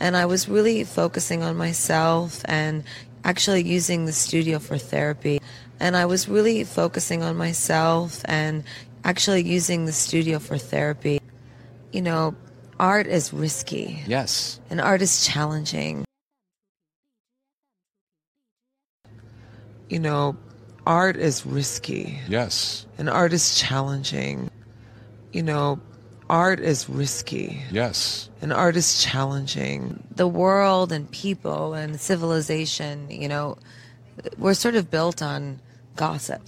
And I was really focusing on myself and actually using the studio for therapy. And I was really focusing on myself and actually using the studio for therapy. You know, art is risky Yes. and art is challenging. You know, art is risky Yes. and art is challenging. You know, art is risky Yes. and art is challenging. The world and people and civilization, you know, we're sort of built on gossip.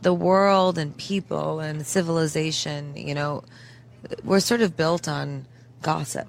The world and people and civilization, you know, we're sort of built on gossip.